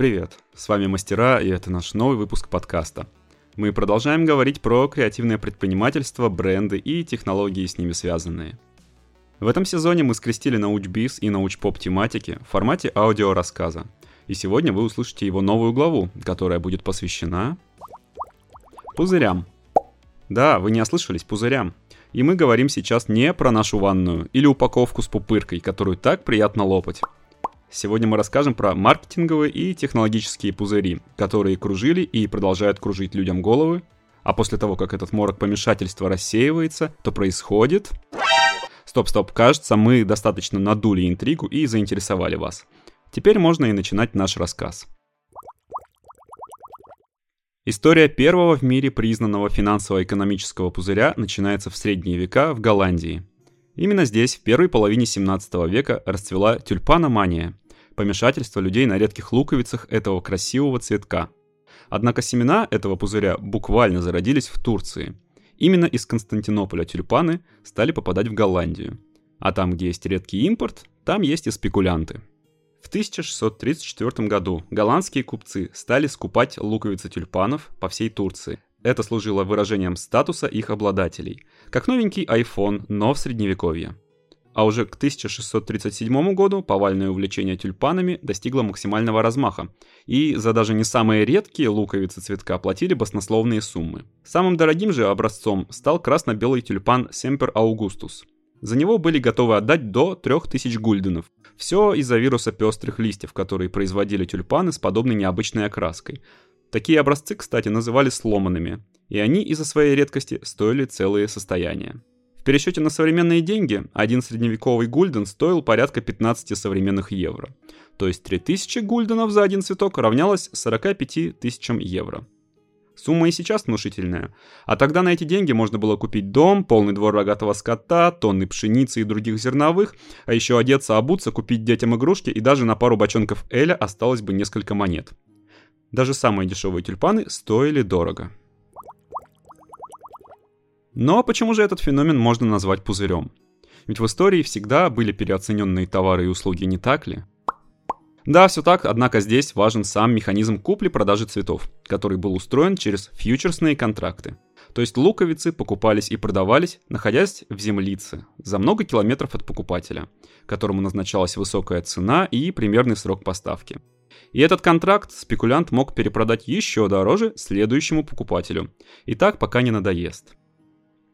Привет, с вами Мастера, и это наш новый выпуск подкаста. Мы продолжаем говорить про креативное предпринимательство, бренды и технологии с ними связанные. В этом сезоне мы скрестили научбиз и научпоп тематики в формате аудиорассказа. И сегодня вы услышите его новую главу, которая будет посвящена пузырям. Да, вы не ослышались, пузырям. И мы говорим сейчас не про нашу ванную или упаковку с пупыркой, которую так приятно лопать. Сегодня мы расскажем про маркетинговые и технологические пузыри, которые кружили и продолжают кружить людям головы. А после того, как этот морок помешательства рассеивается, то происходит... Стоп, стоп, кажется, мы достаточно надули интригу и заинтересовали вас. Теперь можно и начинать наш рассказ. История первого в мире признанного финансово-экономического пузыря начинается в средние века в Голландии. Именно здесь в первой половине 17 века расцвела тюльпаномания – помешательство людей на редких луковицах этого красивого цветка. Однако семена этого пузыря буквально зародились в Турции. Именно из Константинополя тюльпаны стали попадать в Голландию. А там, где есть редкий импорт, там есть и спекулянты – в 1634 году голландские купцы стали скупать луковицы тюльпанов по всей Турции. Это служило выражением статуса их обладателей, как новенький iPhone, но в средневековье. А уже к 1637 году повальное увлечение тюльпанами достигло максимального размаха, и за даже не самые редкие луковицы цветка платили баснословные суммы. Самым дорогим же образцом стал красно-белый тюльпан Semper Augustus. За него были готовы отдать до 3000 гульденов. Все из-за вируса пестрых листьев, которые производили тюльпаны с подобной необычной окраской. Такие образцы, кстати, называли сломанными, и они из-за своей редкости стоили целые состояния. В пересчете на современные деньги один средневековый гульден стоил порядка 15 современных евро. То есть 3000 гульденов за один цветок равнялось 45 тысячам евро. Сумма и сейчас внушительная. А тогда на эти деньги можно было купить дом, полный двор рогатого скота, тонны пшеницы и других зерновых, а еще одеться, обуться, купить детям игрушки и даже на пару бочонков Эля осталось бы несколько монет. Даже самые дешевые тюльпаны стоили дорого. Но почему же этот феномен можно назвать пузырем? Ведь в истории всегда были переоцененные товары и услуги, не так ли? Да, все так, однако здесь важен сам механизм купли-продажи цветов, который был устроен через фьючерсные контракты. То есть луковицы покупались и продавались, находясь в землице, за много километров от покупателя, которому назначалась высокая цена и примерный срок поставки. И этот контракт спекулянт мог перепродать еще дороже следующему покупателю. И так пока не надоест.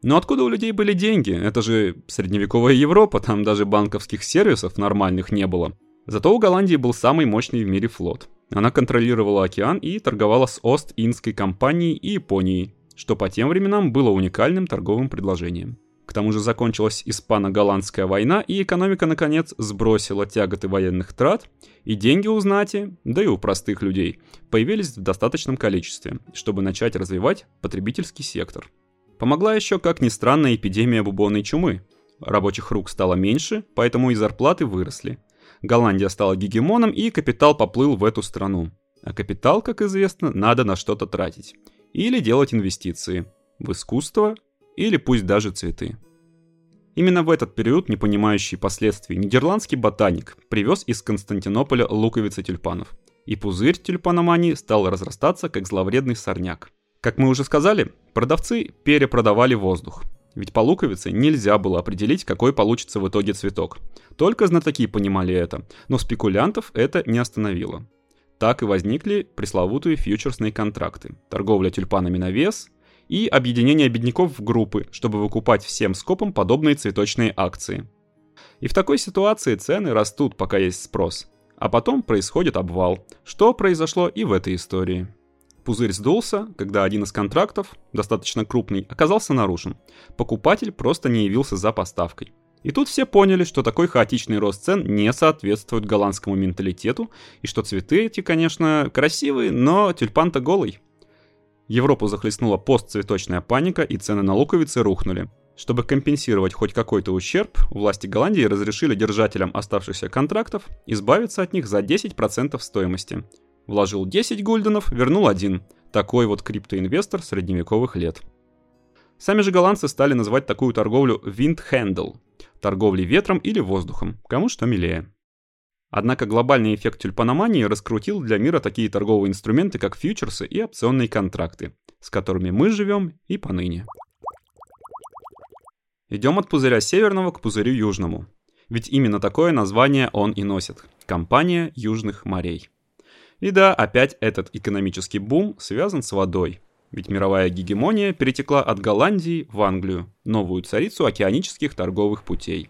Но откуда у людей были деньги? Это же средневековая Европа, там даже банковских сервисов нормальных не было. Зато у Голландии был самый мощный в мире флот. Она контролировала океан и торговала с Ост-Индской компанией и Японией, что по тем временам было уникальным торговым предложением. К тому же закончилась испано-голландская война, и экономика, наконец, сбросила тяготы военных трат, и деньги у знати, да и у простых людей, появились в достаточном количестве, чтобы начать развивать потребительский сектор. Помогла еще, как ни странно, эпидемия бубонной чумы. Рабочих рук стало меньше, поэтому и зарплаты выросли. Голландия стала гегемоном, и капитал поплыл в эту страну. А капитал, как известно, надо на что-то тратить. Или делать инвестиции. В искусство, или пусть даже цветы. Именно в этот период, не понимающий последствий, нидерландский ботаник привез из Константинополя луковицы тюльпанов. И пузырь тюльпаномании стал разрастаться, как зловредный сорняк. Как мы уже сказали, продавцы перепродавали воздух. Ведь по луковице нельзя было определить, какой получится в итоге цветок. Только знатоки понимали это, но спекулянтов это не остановило. Так и возникли пресловутые фьючерсные контракты, торговля тюльпанами на вес и объединение бедняков в группы, чтобы выкупать всем скопом подобные цветочные акции. И в такой ситуации цены растут, пока есть спрос. А потом происходит обвал, что произошло и в этой истории. Пузырь сдулся, когда один из контрактов, достаточно крупный, оказался нарушен. Покупатель просто не явился за поставкой. И тут все поняли, что такой хаотичный рост цен не соответствует голландскому менталитету, и что цветы эти, конечно, красивые, но тюльпан-то голый. Европу захлестнула постцветочная паника, и цены на луковицы рухнули. Чтобы компенсировать хоть какой-то ущерб, власти Голландии разрешили держателям оставшихся контрактов избавиться от них за 10% стоимости – Вложил 10 гульденов, вернул один. Такой вот криптоинвестор средневековых лет. Сами же голландцы стали называть такую торговлю handle – торговлей ветром или воздухом, кому что милее. Однако глобальный эффект тюльпаномании раскрутил для мира такие торговые инструменты, как фьючерсы и опционные контракты, с которыми мы живем и поныне. Идем от пузыря северного к пузырю южному. Ведь именно такое название он и носит – компания южных морей. И да, опять этот экономический бум связан с водой. Ведь мировая гегемония перетекла от Голландии в Англию, новую царицу океанических торговых путей.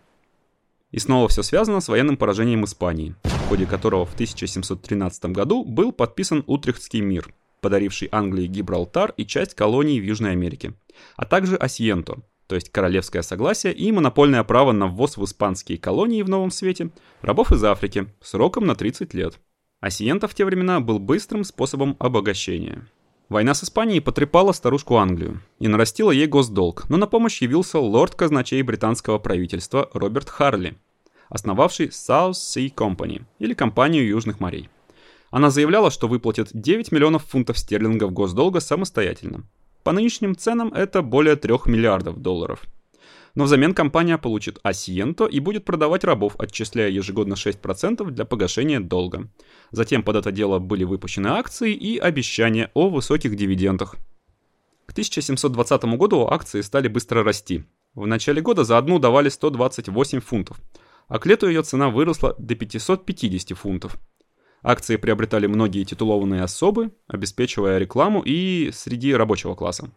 И снова все связано с военным поражением Испании, в ходе которого в 1713 году был подписан Утрехтский мир, подаривший Англии Гибралтар и часть колоний в Южной Америке, а также Осьенто, то есть королевское согласие и монопольное право на ввоз в испанские колонии в Новом Свете рабов из Африки сроком на 30 лет. Осиента в те времена был быстрым способом обогащения. Война с Испанией потрепала старушку Англию и нарастила ей госдолг, но на помощь явился лорд-казначей британского правительства Роберт Харли, основавший South Sea Company, или Компанию Южных морей. Она заявляла, что выплатит 9 миллионов фунтов стерлингов госдолга самостоятельно. По нынешним ценам это более 3 миллиардов долларов – но взамен компания получит Асиенто и будет продавать рабов, отчисляя ежегодно 6% для погашения долга. Затем под это дело были выпущены акции и обещания о высоких дивидендах. К 1720 году акции стали быстро расти. В начале года за одну давали 128 фунтов, а к лету ее цена выросла до 550 фунтов. Акции приобретали многие титулованные особы, обеспечивая рекламу и среди рабочего класса.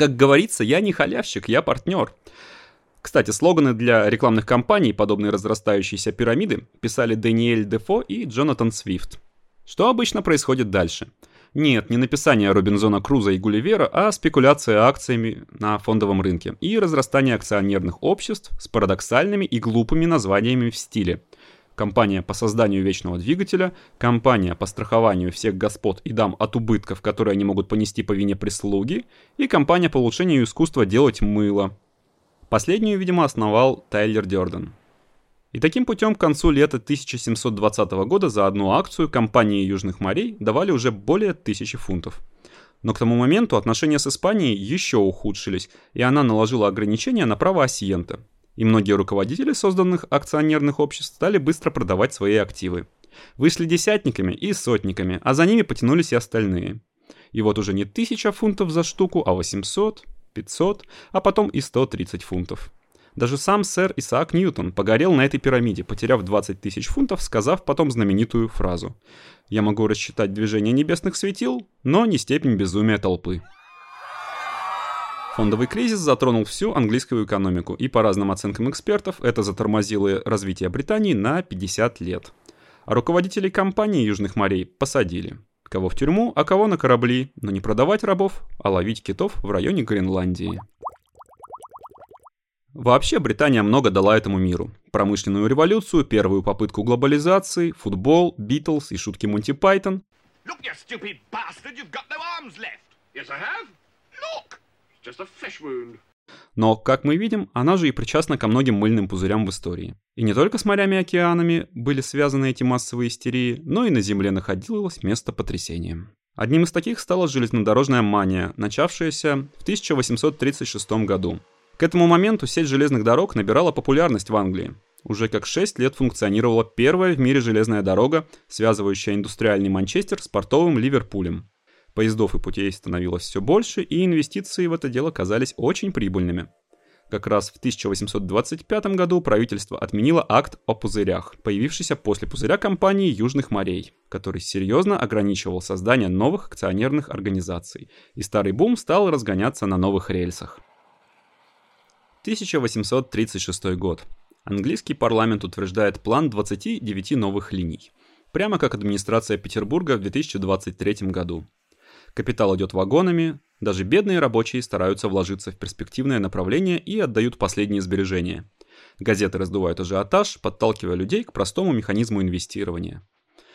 Как говорится, я не халявщик, я партнер. Кстати, слоганы для рекламных кампаний, подобные разрастающейся пирамиды, писали Даниэль Дефо и Джонатан Свифт. Что обычно происходит дальше? Нет, не написание Робинзона Круза и Гулливера, а спекуляция акциями на фондовом рынке и разрастание акционерных обществ с парадоксальными и глупыми названиями в стиле компания по созданию вечного двигателя, компания по страхованию всех господ и дам от убытков, которые они могут понести по вине прислуги, и компания по улучшению искусства делать мыло. Последнюю, видимо, основал Тайлер Дёрден. И таким путем к концу лета 1720 года за одну акцию компании Южных морей давали уже более тысячи фунтов. Но к тому моменту отношения с Испанией еще ухудшились, и она наложила ограничения на право Осиента – и многие руководители созданных акционерных обществ стали быстро продавать свои активы. Вышли десятниками и сотниками, а за ними потянулись и остальные. И вот уже не 1000 фунтов за штуку, а 800, 500, а потом и 130 фунтов. Даже сам сэр Исаак Ньютон погорел на этой пирамиде, потеряв 20 тысяч фунтов, сказав потом знаменитую фразу «Я могу рассчитать движение небесных светил, но не степень безумия толпы». Фондовый кризис затронул всю английскую экономику, и по разным оценкам экспертов это затормозило развитие Британии на 50 лет. А руководителей компании Южных морей посадили. Кого в тюрьму, а кого на корабли, но не продавать рабов, а ловить китов в районе Гренландии. Вообще Британия много дала этому миру. Промышленную революцию, первую попытку глобализации, футбол, Битлз и шутки Монти Пайтон. Look, you stupid bastard, you've got no arms left. Yes, I have. Look! Но, как мы видим, она же и причастна ко многим мыльным пузырям в истории. И не только с морями и океанами были связаны эти массовые истерии, но и на Земле находилось место потрясения. Одним из таких стала железнодорожная мания, начавшаяся в 1836 году. К этому моменту сеть железных дорог набирала популярность в Англии. Уже как 6 лет функционировала первая в мире железная дорога, связывающая индустриальный Манчестер с портовым Ливерпулем. Поездов и путей становилось все больше, и инвестиции в это дело казались очень прибыльными. Как раз в 1825 году правительство отменило акт о пузырях, появившийся после пузыря компании Южных морей, который серьезно ограничивал создание новых акционерных организаций, и старый бум стал разгоняться на новых рельсах. 1836 год. Английский парламент утверждает план 29 новых линий, прямо как администрация Петербурга в 2023 году. Капитал идет вагонами, даже бедные рабочие стараются вложиться в перспективное направление и отдают последние сбережения. Газеты раздувают ажиотаж, подталкивая людей к простому механизму инвестирования.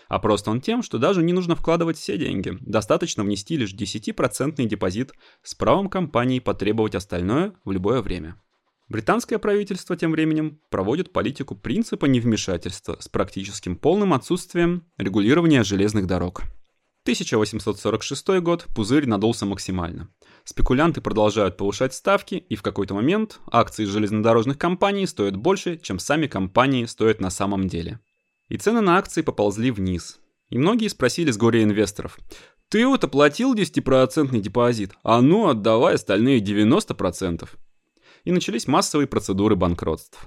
А просто он тем, что даже не нужно вкладывать все деньги, достаточно внести лишь 10% депозит с правом компании потребовать остальное в любое время. Британское правительство тем временем проводит политику принципа невмешательства с практическим полным отсутствием регулирования железных дорог. 1846 год пузырь надулся максимально. Спекулянты продолжают повышать ставки, и в какой-то момент акции железнодорожных компаний стоят больше, чем сами компании стоят на самом деле. И цены на акции поползли вниз. И многие спросили с горя инвесторов, «Ты вот оплатил 10% депозит, а ну отдавай остальные 90%». И начались массовые процедуры банкротств.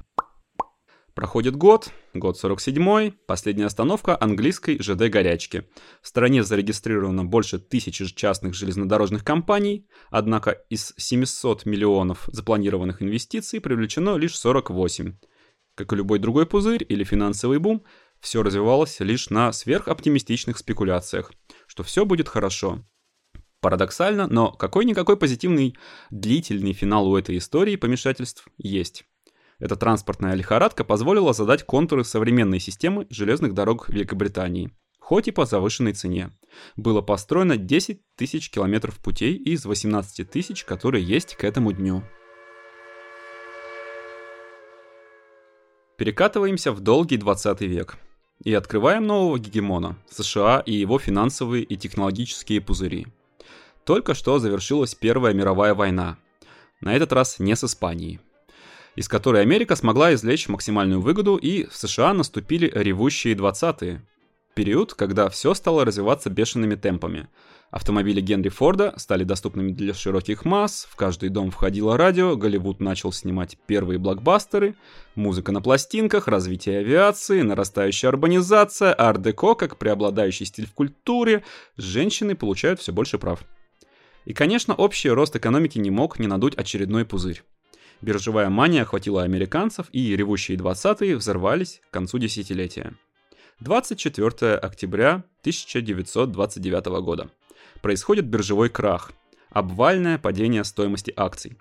Проходит год, год 47 последняя остановка английской ЖД «Горячки». В стране зарегистрировано больше тысячи частных железнодорожных компаний, однако из 700 миллионов запланированных инвестиций привлечено лишь 48. Как и любой другой пузырь или финансовый бум, все развивалось лишь на сверхоптимистичных спекуляциях, что все будет хорошо. Парадоксально, но какой-никакой позитивный длительный финал у этой истории помешательств есть. Эта транспортная лихорадка позволила задать контуры современной системы железных дорог Великобритании, хоть и по завышенной цене. Было построено 10 тысяч километров путей из 18 тысяч, которые есть к этому дню. Перекатываемся в долгий 20 век и открываем нового гегемона – США и его финансовые и технологические пузыри. Только что завершилась Первая мировая война. На этот раз не с Испанией из которой Америка смогла извлечь максимальную выгоду, и в США наступили ревущие 20-е. Период, когда все стало развиваться бешеными темпами. Автомобили Генри Форда стали доступными для широких масс, в каждый дом входило радио, Голливуд начал снимать первые блокбастеры, музыка на пластинках, развитие авиации, нарастающая урбанизация, арт-деко как преобладающий стиль в культуре, женщины получают все больше прав. И, конечно, общий рост экономики не мог не надуть очередной пузырь. Биржевая мания охватила американцев, и ревущие 20-е взорвались к концу десятилетия. 24 октября 1929 года. Происходит биржевой крах, обвальное падение стоимости акций.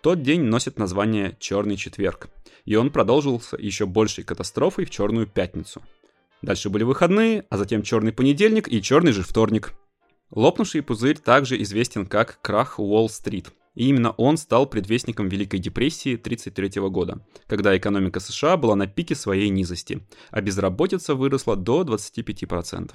Тот день носит название «Черный четверг», и он продолжился еще большей катастрофой в «Черную пятницу». Дальше были выходные, а затем «Черный понедельник» и «Черный же вторник». Лопнувший пузырь также известен как крах Уолл-стрит – и именно он стал предвестником Великой депрессии 1933 года, когда экономика США была на пике своей низости, а безработица выросла до 25%.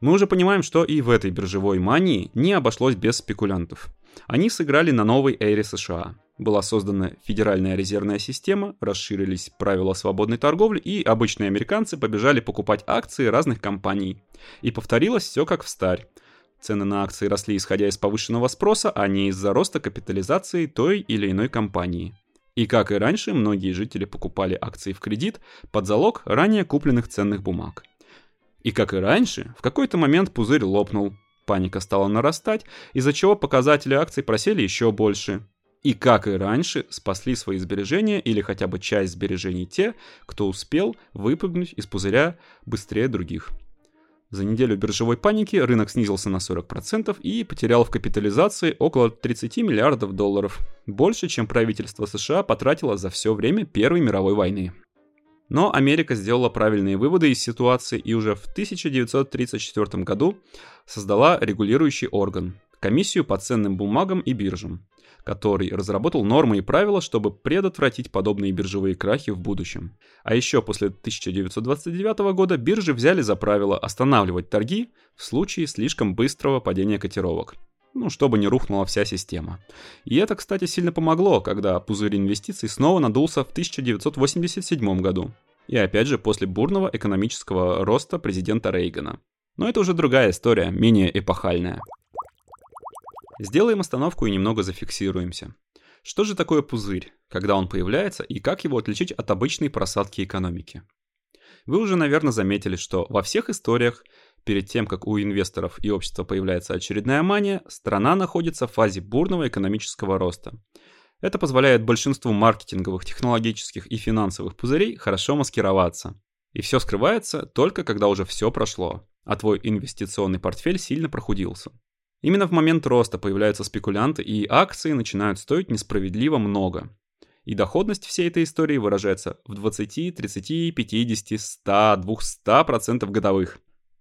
Мы уже понимаем, что и в этой биржевой мании не обошлось без спекулянтов. Они сыграли на новой эре США. Была создана Федеральная резервная система, расширились правила свободной торговли, и обычные американцы побежали покупать акции разных компаний. И повторилось все как в старь. Цены на акции росли исходя из повышенного спроса, а не из-за роста капитализации той или иной компании. И как и раньше, многие жители покупали акции в кредит под залог ранее купленных ценных бумаг. И как и раньше, в какой-то момент пузырь лопнул, паника стала нарастать, из-за чего показатели акций просели еще больше. И как и раньше, спасли свои сбережения или хотя бы часть сбережений те, кто успел выпрыгнуть из пузыря быстрее других. За неделю биржевой паники рынок снизился на 40% и потерял в капитализации около 30 миллиардов долларов, больше, чем правительство США потратило за все время Первой мировой войны. Но Америка сделала правильные выводы из ситуации и уже в 1934 году создала регулирующий орган – комиссию по ценным бумагам и биржам, который разработал нормы и правила, чтобы предотвратить подобные биржевые крахи в будущем. А еще после 1929 года биржи взяли за правило останавливать торги в случае слишком быстрого падения котировок. Ну, чтобы не рухнула вся система. И это, кстати, сильно помогло, когда пузырь инвестиций снова надулся в 1987 году. И опять же после бурного экономического роста президента Рейгана. Но это уже другая история, менее эпохальная. Сделаем остановку и немного зафиксируемся. Что же такое пузырь, когда он появляется и как его отличить от обычной просадки экономики? Вы уже, наверное, заметили, что во всех историях, перед тем, как у инвесторов и общества появляется очередная мания, страна находится в фазе бурного экономического роста. Это позволяет большинству маркетинговых, технологических и финансовых пузырей хорошо маскироваться. И все скрывается только когда уже все прошло, а твой инвестиционный портфель сильно прохудился. Именно в момент роста появляются спекулянты, и акции начинают стоить несправедливо много. И доходность всей этой истории выражается в 20, 30, 50, 100, 200% годовых.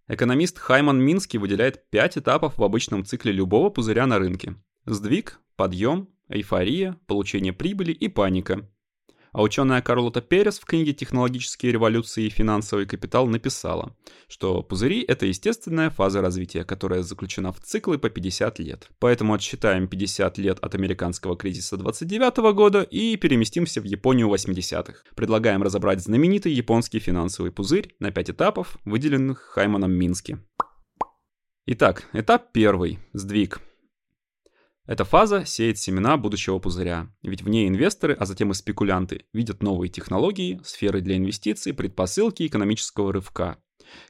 Экономист Хайман Минский выделяет 5 этапов в обычном цикле любого пузыря на рынке. Сдвиг, подъем, эйфория, получение прибыли и паника. А ученая Карлота Перес в книге «Технологические революции и финансовый капитал» написала, что пузыри — это естественная фаза развития, которая заключена в циклы по 50 лет. Поэтому отсчитаем 50 лет от американского кризиса 29 года и переместимся в Японию 80-х. Предлагаем разобрать знаменитый японский финансовый пузырь на 5 этапов, выделенных Хайманом Мински. Итак, этап первый – сдвиг. Эта фаза сеет семена будущего пузыря, ведь в ней инвесторы, а затем и спекулянты, видят новые технологии, сферы для инвестиций, предпосылки экономического рывка.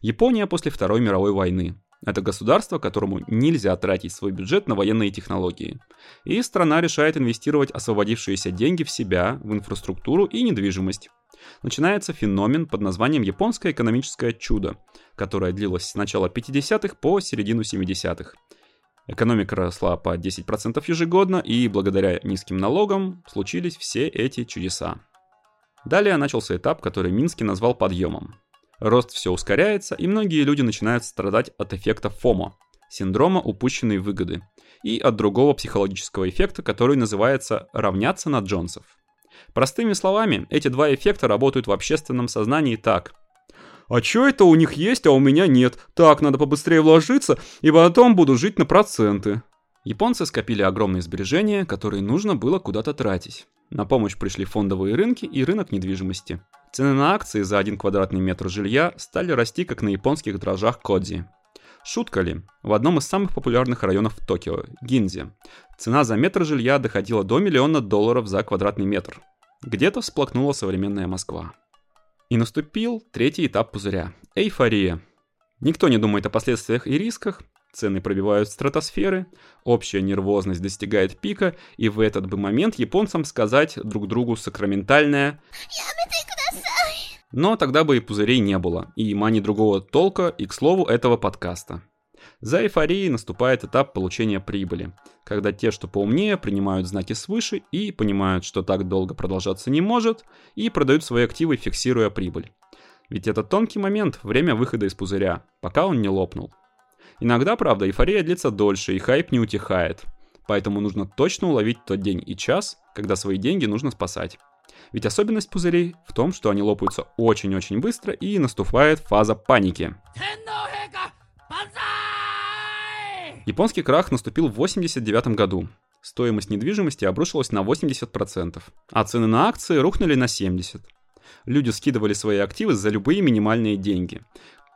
Япония после Второй мировой войны. Это государство, которому нельзя тратить свой бюджет на военные технологии. И страна решает инвестировать освободившиеся деньги в себя, в инфраструктуру и недвижимость. Начинается феномен под названием «Японское экономическое чудо», которое длилось с начала 50-х по середину 70-х. Экономика росла по 10% ежегодно, и благодаря низким налогам случились все эти чудеса. Далее начался этап, который Минский назвал подъемом. Рост все ускоряется, и многие люди начинают страдать от эффекта ФОМО – синдрома упущенной выгоды, и от другого психологического эффекта, который называется «равняться на Джонсов». Простыми словами, эти два эффекта работают в общественном сознании так – а чё это у них есть, а у меня нет? Так, надо побыстрее вложиться, и потом буду жить на проценты. Японцы скопили огромные сбережения, которые нужно было куда-то тратить. На помощь пришли фондовые рынки и рынок недвижимости. Цены на акции за один квадратный метр жилья стали расти как на японских дрожжах Кодзи. Шутка ли? В одном из самых популярных районов Токио, Гинзи, цена за метр жилья доходила до миллиона долларов за квадратный метр. Где-то всплакнула современная Москва. И наступил третий этап пузыря – эйфория. Никто не думает о последствиях и рисках, цены пробивают стратосферы, общая нервозность достигает пика, и в этот бы момент японцам сказать друг другу сакраментальное но тогда бы и пузырей не было, и мани другого толка, и к слову этого подкаста. За эйфорией наступает этап получения прибыли, когда те, что поумнее, принимают знаки свыше и понимают, что так долго продолжаться не может, и продают свои активы, фиксируя прибыль. Ведь это тонкий момент, время выхода из пузыря, пока он не лопнул. Иногда, правда, эйфория длится дольше и хайп не утихает, поэтому нужно точно уловить тот день и час, когда свои деньги нужно спасать. Ведь особенность пузырей в том, что они лопаются очень-очень быстро и наступает фаза паники. Японский крах наступил в 89 году. Стоимость недвижимости обрушилась на 80%, а цены на акции рухнули на 70%. Люди скидывали свои активы за любые минимальные деньги.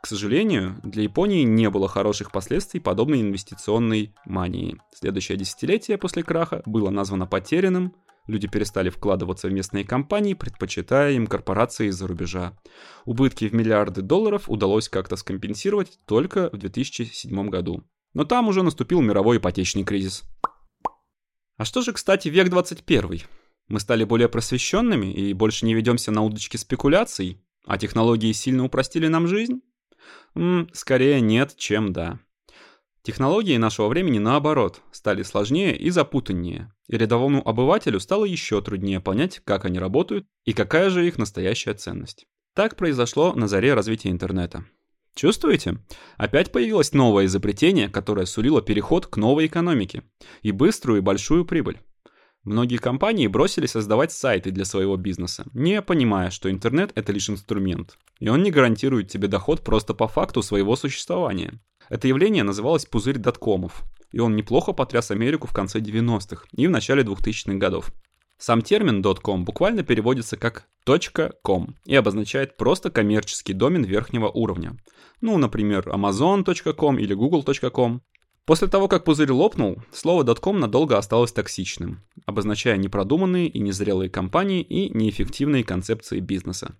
К сожалению, для Японии не было хороших последствий подобной инвестиционной мании. Следующее десятилетие после краха было названо потерянным, Люди перестали вкладываться в местные компании, предпочитая им корпорации из-за рубежа. Убытки в миллиарды долларов удалось как-то скомпенсировать только в 2007 году. Но там уже наступил мировой ипотечный кризис. А что же, кстати, век 21? Мы стали более просвещенными и больше не ведемся на удочки спекуляций, а технологии сильно упростили нам жизнь? М -м, скорее нет, чем да. Технологии нашего времени, наоборот, стали сложнее и запутаннее, и рядовому обывателю стало еще труднее понять, как они работают и какая же их настоящая ценность. Так произошло на заре развития интернета. Чувствуете? Опять появилось новое изобретение, которое сулило переход к новой экономике и быструю и большую прибыль. Многие компании бросили создавать сайты для своего бизнеса, не понимая, что интернет это лишь инструмент, и он не гарантирует тебе доход просто по факту своего существования. Это явление называлось пузырь доткомов, и он неплохо потряс Америку в конце 90-х и в начале 2000-х годов. Сам термин .com буквально переводится как .com и обозначает просто коммерческий домен верхнего уровня. Ну, например, amazon.com или google.com. После того, как пузырь лопнул, слово .com надолго осталось токсичным, обозначая непродуманные и незрелые компании и неэффективные концепции бизнеса.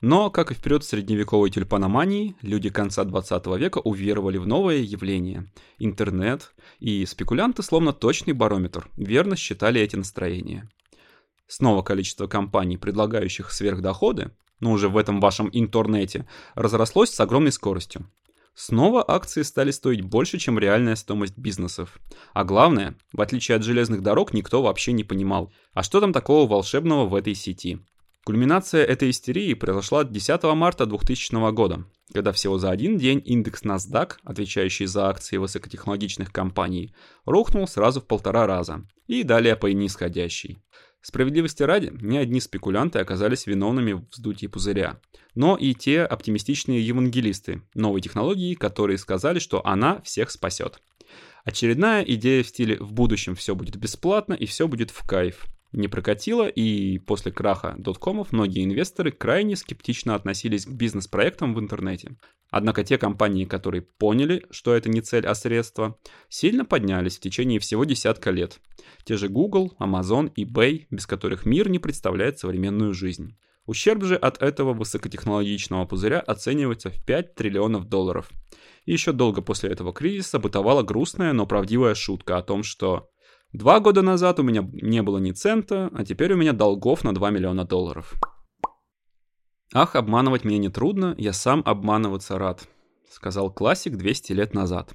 Но, как и в период средневековой тюльпаномании, люди конца 20 века уверовали в новое явление – интернет, и спекулянты, словно точный барометр, верно считали эти настроения. Снова количество компаний, предлагающих сверхдоходы, но уже в этом вашем интернете, разрослось с огромной скоростью. Снова акции стали стоить больше, чем реальная стоимость бизнесов. А главное, в отличие от железных дорог, никто вообще не понимал, а что там такого волшебного в этой сети – Кульминация этой истерии произошла 10 марта 2000 года, когда всего за один день индекс NASDAQ, отвечающий за акции высокотехнологичных компаний, рухнул сразу в полтора раза, и далее по нисходящей. Справедливости ради, не одни спекулянты оказались виновными в вздутии пузыря, но и те оптимистичные евангелисты новой технологии, которые сказали, что она всех спасет. Очередная идея в стиле «в будущем все будет бесплатно и все будет в кайф» не прокатило, и после краха доткомов многие инвесторы крайне скептично относились к бизнес-проектам в интернете. Однако те компании, которые поняли, что это не цель, а средство, сильно поднялись в течение всего десятка лет. Те же Google, Amazon, eBay, без которых мир не представляет современную жизнь. Ущерб же от этого высокотехнологичного пузыря оценивается в 5 триллионов долларов. И еще долго после этого кризиса бытовала грустная, но правдивая шутка о том, что Два года назад у меня не было ни цента, а теперь у меня долгов на 2 миллиона долларов. Ах, обманывать мне не трудно, я сам обманываться рад, сказал классик 200 лет назад.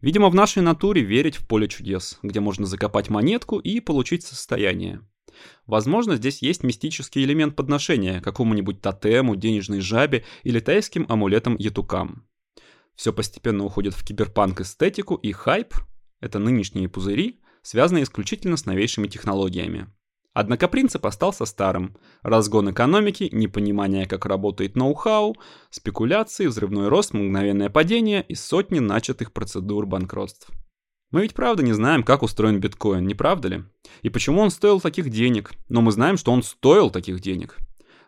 Видимо, в нашей натуре верить в поле чудес, где можно закопать монетку и получить состояние. Возможно, здесь есть мистический элемент подношения какому-нибудь тотему, денежной жабе или тайским амулетам ятукам. Все постепенно уходит в киберпанк-эстетику и хайп — это нынешние пузыри, связанные исключительно с новейшими технологиями. Однако принцип остался старым. Разгон экономики, непонимание, как работает ноу-хау, спекуляции, взрывной рост, мгновенное падение и сотни начатых процедур банкротств. Мы ведь правда не знаем, как устроен биткоин, не правда ли? И почему он стоил таких денег, но мы знаем, что он стоил таких денег.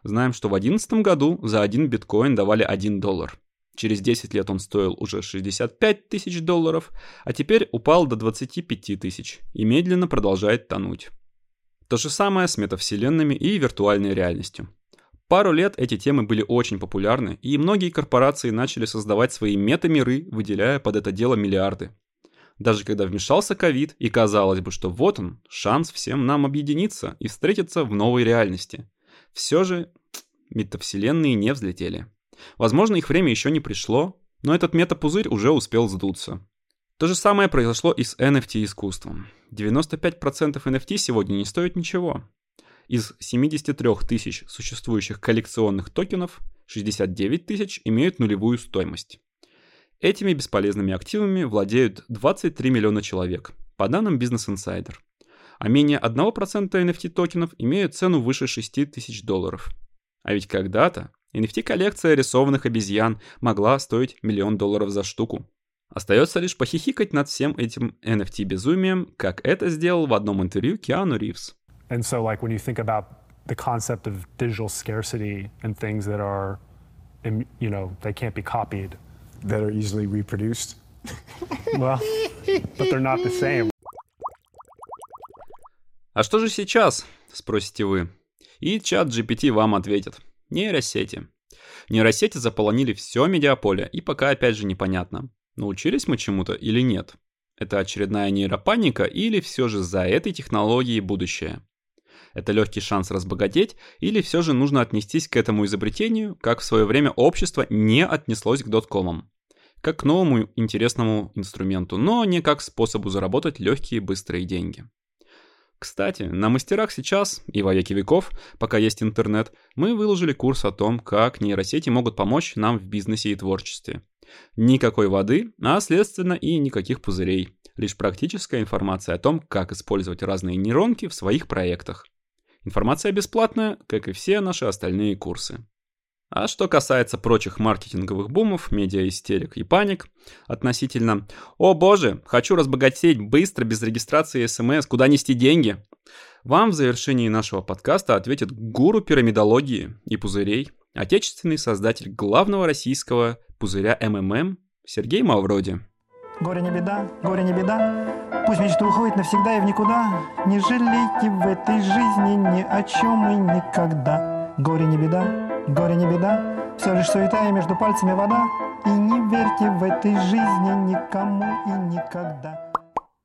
Знаем, что в 2011 году за один биткоин давали 1 доллар. Через 10 лет он стоил уже 65 тысяч долларов, а теперь упал до 25 тысяч и медленно продолжает тонуть. То же самое с метавселенными и виртуальной реальностью. Пару лет эти темы были очень популярны, и многие корпорации начали создавать свои метамиры, выделяя под это дело миллиарды. Даже когда вмешался ковид, и казалось бы, что вот он, шанс всем нам объединиться и встретиться в новой реальности. Все же метавселенные не взлетели. Возможно, их время еще не пришло, но этот метапузырь уже успел сдуться. То же самое произошло и с NFT-искусством. 95% NFT сегодня не стоят ничего. Из 73 тысяч существующих коллекционных токенов 69 тысяч имеют нулевую стоимость. Этими бесполезными активами владеют 23 миллиона человек, по данным Business Insider. А менее 1% NFT токенов имеют цену выше 6 тысяч долларов. А ведь когда-то NFT-коллекция рисованных обезьян могла стоить миллион долларов за штуку. Остается лишь похихикать над всем этим NFT-безумием, как это сделал в одном интервью Киану Ривз. And so, like, when you think about the concept of digital scarcity and things that are, you know, they can't be copied. That are easily reproduced. well, but they're not the same. А что же сейчас, спросите вы? И чат GPT вам ответит – Нейросети. Нейросети заполонили все медиаполе, и пока опять же непонятно, научились мы чему-то или нет. Это очередная нейропаника или все же за этой технологией будущее? Это легкий шанс разбогатеть или все же нужно отнестись к этому изобретению, как в свое время общество не отнеслось к доткомам? Как к новому интересному инструменту, но не как способу заработать легкие быстрые деньги. Кстати, на мастерах сейчас и во веки веков, пока есть интернет, мы выложили курс о том, как нейросети могут помочь нам в бизнесе и творчестве. Никакой воды, а следственно и никаких пузырей. Лишь практическая информация о том, как использовать разные нейронки в своих проектах. Информация бесплатная, как и все наши остальные курсы. А что касается прочих маркетинговых бумов, медиа-истерик и паник относительно «О боже, хочу разбогатеть быстро, без регистрации смс, куда нести деньги?» Вам в завершении нашего подкаста ответит гуру пирамидологии и пузырей, отечественный создатель главного российского пузыря МММ Сергей Мавроди. Горе не беда, горе не беда, пусть мечта уходит навсегда и в никуда. Не жалейте в этой жизни ни о чем и никогда. Горе не беда, Горе не беда, все лишь суета и между пальцами вода. И не верьте в этой жизни никому и никогда.